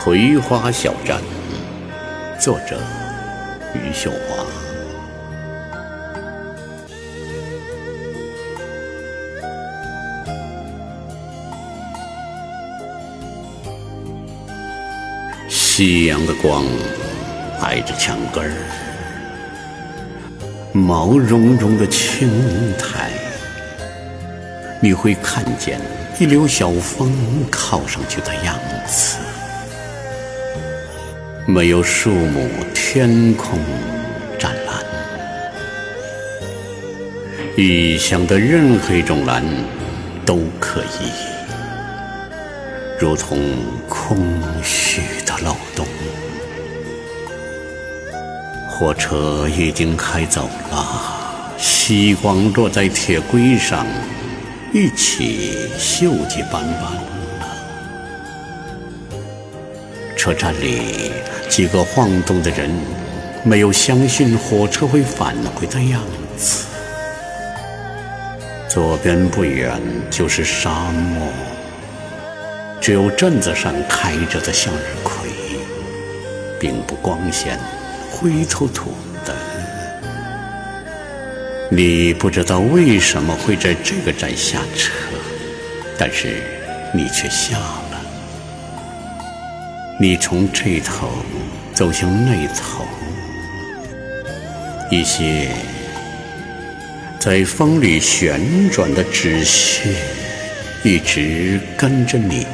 葵花小站，作者余秀华。夕阳的光挨着墙根儿，毛茸茸的青苔，你会看见一溜小风靠上去的样子。没有树木，天空湛蓝，异乡的任何一种蓝都可以，如同空虚的漏洞。火车已经开走了，夕光落在铁轨上，一起锈迹斑斑。车站里几个晃动的人，没有相信火车会返回的样子。左边不远就是沙漠，只有镇子上开着的向日葵，并不光鲜。灰秃秃的，你不知道为什么会在这个站下车，但是你却下了。你从这头走向那头，一些在风里旋转的纸屑一直跟着你。